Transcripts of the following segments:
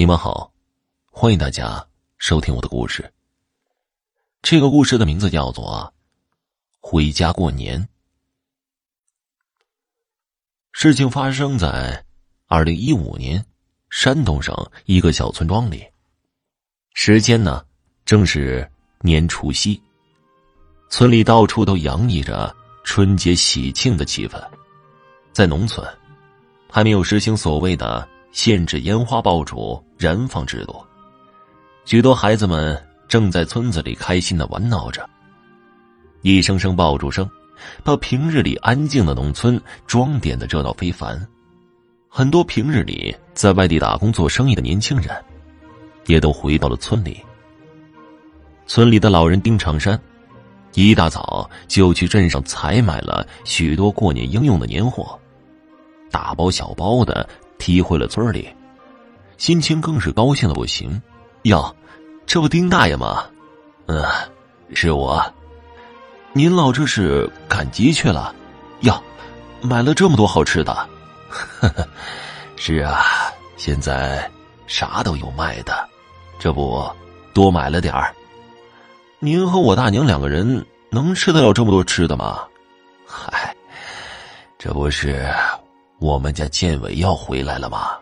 你们好，欢迎大家收听我的故事。这个故事的名字叫做《回家过年》。事情发生在二零一五年山东省一个小村庄里，时间呢正是年除夕，村里到处都洋溢着春节喜庆的气氛。在农村，还没有实行所谓的。限制烟花爆竹燃放制度，许多孩子们正在村子里开心的玩闹着。一声声爆竹声，把平日里安静的农村装点的热闹非凡。很多平日里在外地打工做生意的年轻人，也都回到了村里。村里的老人丁长山，一大早就去镇上采买了许多过年应用的年货，大包小包的。提回了村里，心情更是高兴的不行。哟，这不丁大爷吗？嗯，是我。您老这是赶集去了？哟，买了这么多好吃的。呵呵，是啊，现在啥都有卖的，这不多买了点儿。您和我大娘两个人能吃得了这么多吃的吗？嗨，这不是。我们家建伟要回来了吗？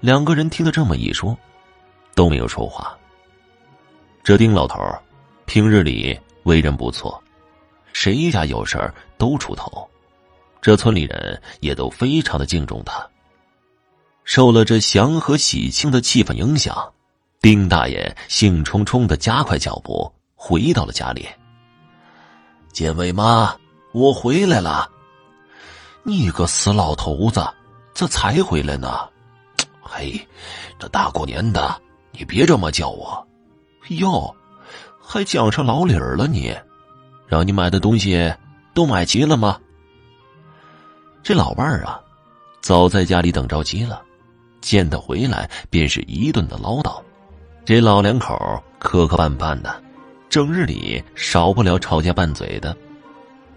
两个人听他这么一说，都没有说话。这丁老头平日里为人不错，谁家有事儿都出头，这村里人也都非常的敬重他。受了这祥和喜庆的气氛影响，丁大爷兴冲冲的加快脚步回到了家里。建伟妈，我回来了。你个死老头子，这才回来呢？嘿，这大过年的，你别这么叫我。哟，还讲上老理儿了你？让你买的东西都买齐了吗？这老伴儿啊，早在家里等着急了，见他回来便是一顿的唠叨。这老两口磕磕绊绊的，整日里少不了吵架拌嘴的。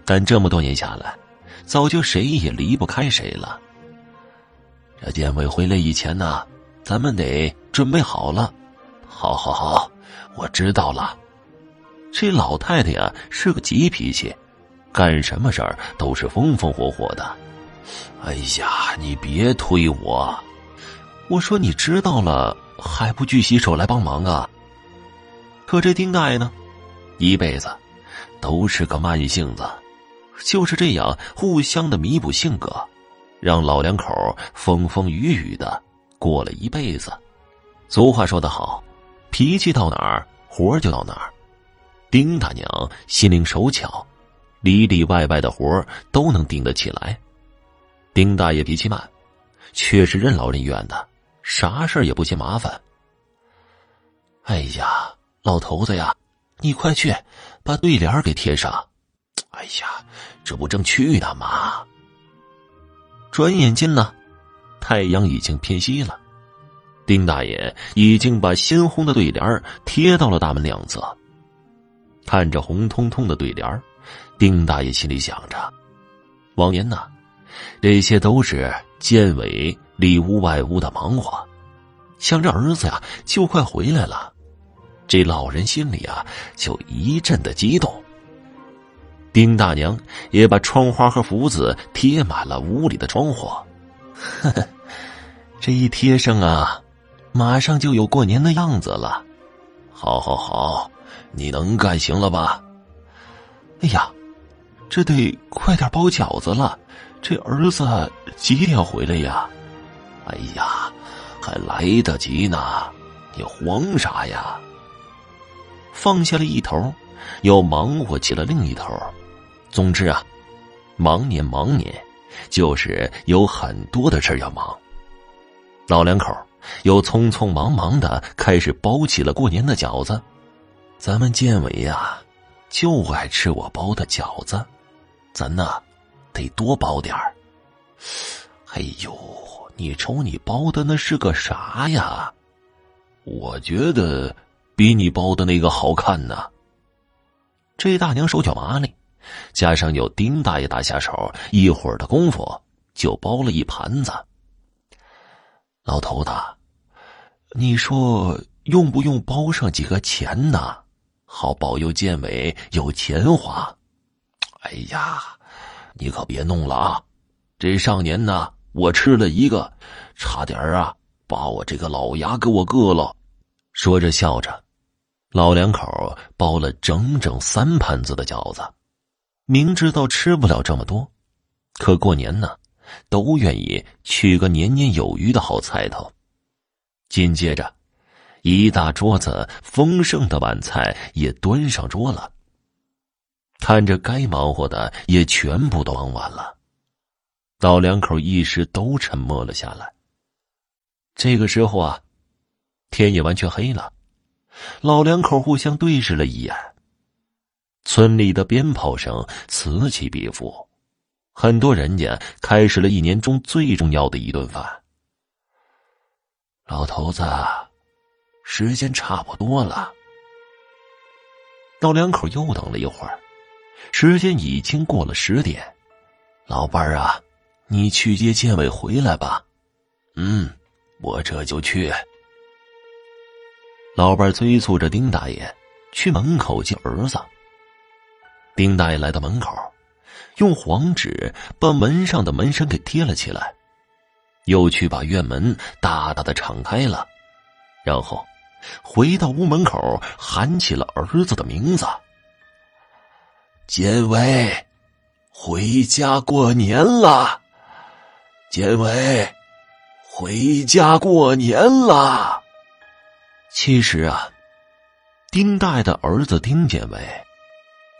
但这么多年下来，早就谁也离不开谁了。这建伟回来以前呢，咱们得准备好了。好，好，好，我知道了。这老太太呀是个急脾气，干什么事儿都是风风火火的。哎呀，你别推我！我说你知道了还不举起手来帮忙啊？可这丁大爷呢，一辈子都是个慢性子。就是这样，互相的弥补性格，让老两口风风雨雨的过了一辈子。俗话说得好，脾气到哪儿，活就到哪儿。丁大娘心灵手巧，里里外外的活都能顶得起来。丁大爷脾气慢，却是任劳任怨的，啥事也不嫌麻烦。哎呀，老头子呀，你快去把对联给贴上。哎呀，这不正去呢吗？转眼间呢，太阳已经偏西了。丁大爷已经把鲜红的对联贴到了大门两侧。看着红彤彤的对联丁大爷心里想着：往年呢，这些都是建伟里屋外屋的忙活，想着儿子呀就快回来了，这老人心里啊就一阵的激动。丁大娘也把窗花和福字贴满了屋里的窗户，呵呵，这一贴上啊，马上就有过年的样子了。好，好，好，你能干行了吧？哎呀，这得快点包饺子了，这儿子几点回来呀？哎呀，还来得及呢，你慌啥呀？放下了一头，又忙活起了另一头。总之啊，忙年忙年，就是有很多的事要忙。老两口又匆匆忙忙的开始包起了过年的饺子。咱们建伟呀，就爱吃我包的饺子，咱呐得多包点儿。哎呦，你瞅你包的那是个啥呀？我觉得比你包的那个好看呢。这大娘手脚麻利。加上有丁大爷打下手，一会儿的功夫就包了一盘子。老头子，你说用不用包上几个钱呢？好保佑建伟有钱花。哎呀，你可别弄了啊！这上年呢，我吃了一个，差点啊把我这个老牙给我硌了。说着笑着，老两口包了整整三盘子的饺子，明知道吃不了这么多，可过年呢，都愿意取个年年有余的好彩头。紧接着，一大桌子丰盛的晚菜也端上桌了。看着该忙活的也全部都忙完了，老两口一时都沉默了下来。这个时候啊，天也完全黑了，老两口互相对视了一眼。村里的鞭炮声此起彼伏，很多人家开始了一年中最重要的一顿饭。老头子，时间差不多了。老两口又等了一会儿，时间已经过了十点。老伴儿啊，你去接建伟回来吧。嗯，我这就去。老伴儿催促着丁大爷去门口接儿子。丁大爷来到门口，用黄纸把门上的门神给贴了起来。又去把院门大大的敞开了，然后回到屋门口喊起了儿子的名字：“建伟，回家过年了！建伟，回家过年了！”其实啊，丁大爷的儿子丁建伟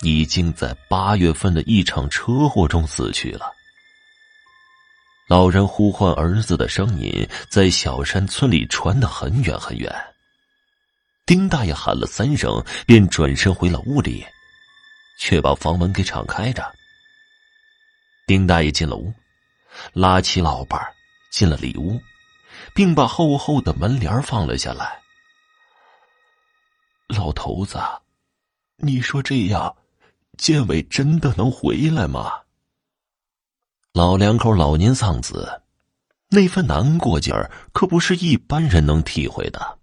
已经在八月份的一场车祸中死去了。老人呼唤儿子的声音在小山村里传得很远很远。丁大爷喊了三声，便转身回了屋里，却把房门给敞开着。丁大爷进了屋，拉起老伴进了里屋，并把厚厚的门帘放了下来。老头子，你说这样，建伟真的能回来吗？老两口老年丧子，那份难过劲儿可不是一般人能体会的。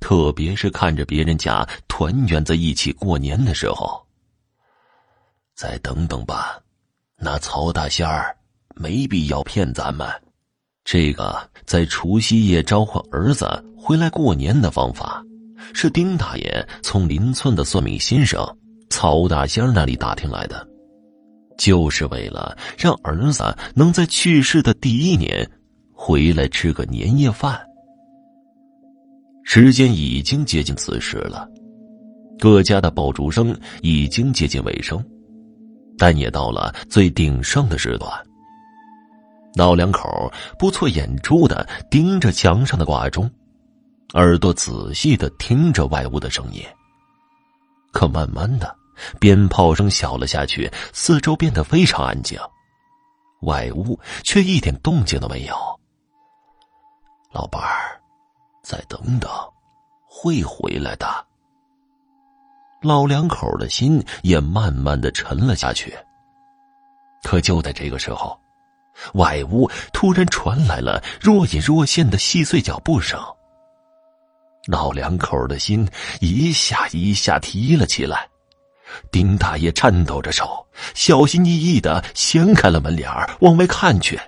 特别是看着别人家团圆在一起过年的时候。再等等吧，那曹大仙儿没必要骗咱们。这个在除夕夜召唤儿子回来过年的方法，是丁大爷从邻村的算命先生曹大仙那里打听来的。就是为了让儿子能在去世的第一年回来吃个年夜饭。时间已经接近子时了，各家的爆竹声已经接近尾声，但也到了最鼎盛的时段。老两口不错眼珠的盯着墙上的挂钟，耳朵仔细的听着外屋的声音。可慢慢的。鞭炮声小了下去，四周变得非常安静，外屋却一点动静都没有。老伴儿，再等等，会回来的。老两口的心也慢慢的沉了下去。可就在这个时候，外屋突然传来了若隐若现的细碎脚步声。老两口的心一下一下提了起来。丁大爷颤抖着手，小心翼翼的掀开了门帘往外看去。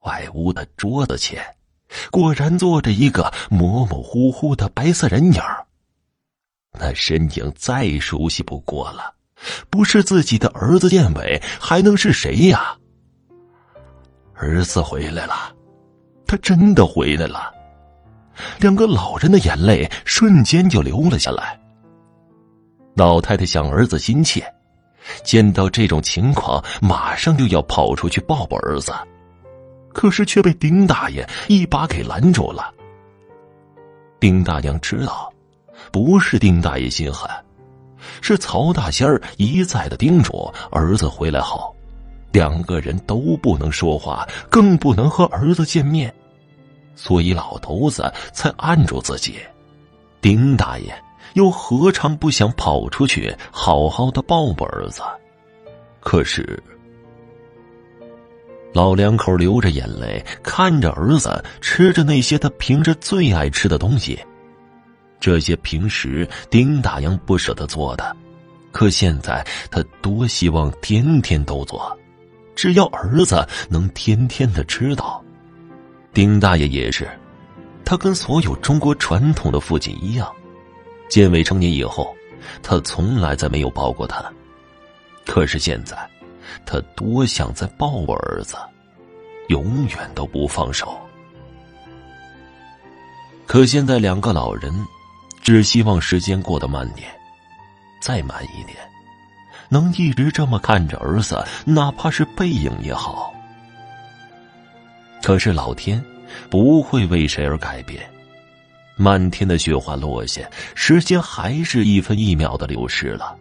外屋的桌子前，果然坐着一个模模糊糊的白色人影那身影再熟悉不过了，不是自己的儿子建伟，还能是谁呀？儿子回来了，他真的回来了。两个老人的眼泪瞬间就流了下来。老太太想儿子心切，见到这种情况，马上就要跑出去抱抱儿子，可是却被丁大爷一把给拦住了。丁大娘知道，不是丁大爷心狠，是曹大仙儿一再的叮嘱儿子回来后，两个人都不能说话，更不能和儿子见面，所以老头子才按住自己。丁大爷。又何尝不想跑出去好好的抱抱儿子？可是，老两口流着眼泪看着儿子吃着那些他平时最爱吃的东西，这些平时丁大洋不舍得做的，可现在他多希望天天都做，只要儿子能天天的吃到。丁大爷也是，他跟所有中国传统的父亲一样，建伟成年以后，他从来再没有抱过他，可是现在。他多想再抱我儿子，永远都不放手。可现在两个老人只希望时间过得慢点，再慢一点，能一直这么看着儿子，哪怕是背影也好。可是老天不会为谁而改变，漫天的雪花落下，时间还是一分一秒的流逝了。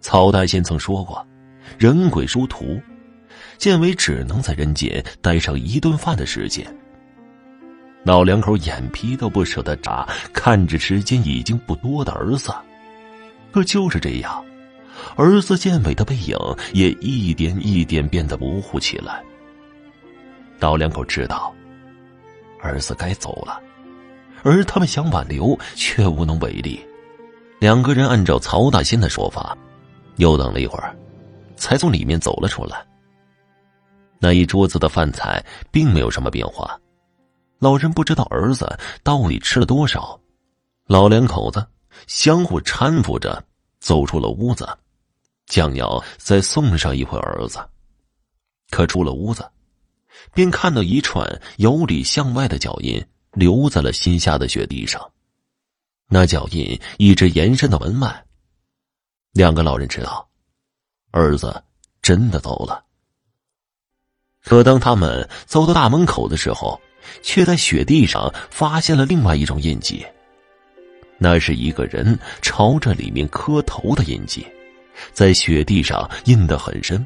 曹大仙曾说过。人鬼殊途，建伟只能在人间待上一顿饭的时间。老两口眼皮都不舍得眨，看着时间已经不多的儿子，可就是这样，儿子建伟的背影也一点一点变得模糊起来。老两口知道，儿子该走了，而他们想挽留却无能为力。两个人按照曹大仙的说法，又等了一会儿。才从里面走了出来。那一桌子的饭菜并没有什么变化，老人不知道儿子到底吃了多少。老两口子相互搀扶着走出了屋子，将要再送上一回儿子。可出了屋子，便看到一串由里向外的脚印留在了新下的雪地上。那脚印一直延伸到门外。两个老人知道。儿子真的走了，可当他们走到大门口的时候，却在雪地上发现了另外一种印记。那是一个人朝着里面磕头的印记，在雪地上印得很深。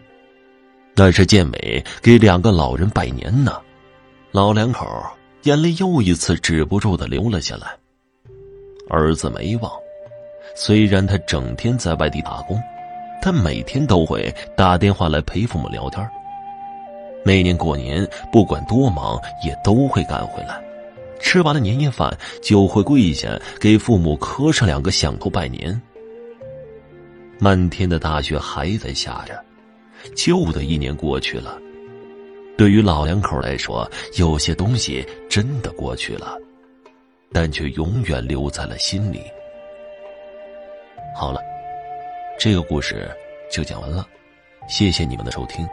那是建伟给两个老人拜年呢。老两口眼泪又一次止不住的流了下来。儿子没忘，虽然他整天在外地打工。他每天都会打电话来陪父母聊天。每年过年，不管多忙，也都会赶回来。吃完了年夜饭，就会跪下给父母磕上两个响头拜年。漫天的大雪还在下着，旧的一年过去了。对于老两口来说，有些东西真的过去了，但却永远留在了心里。好了。这个故事就讲完了，谢谢你们的收听。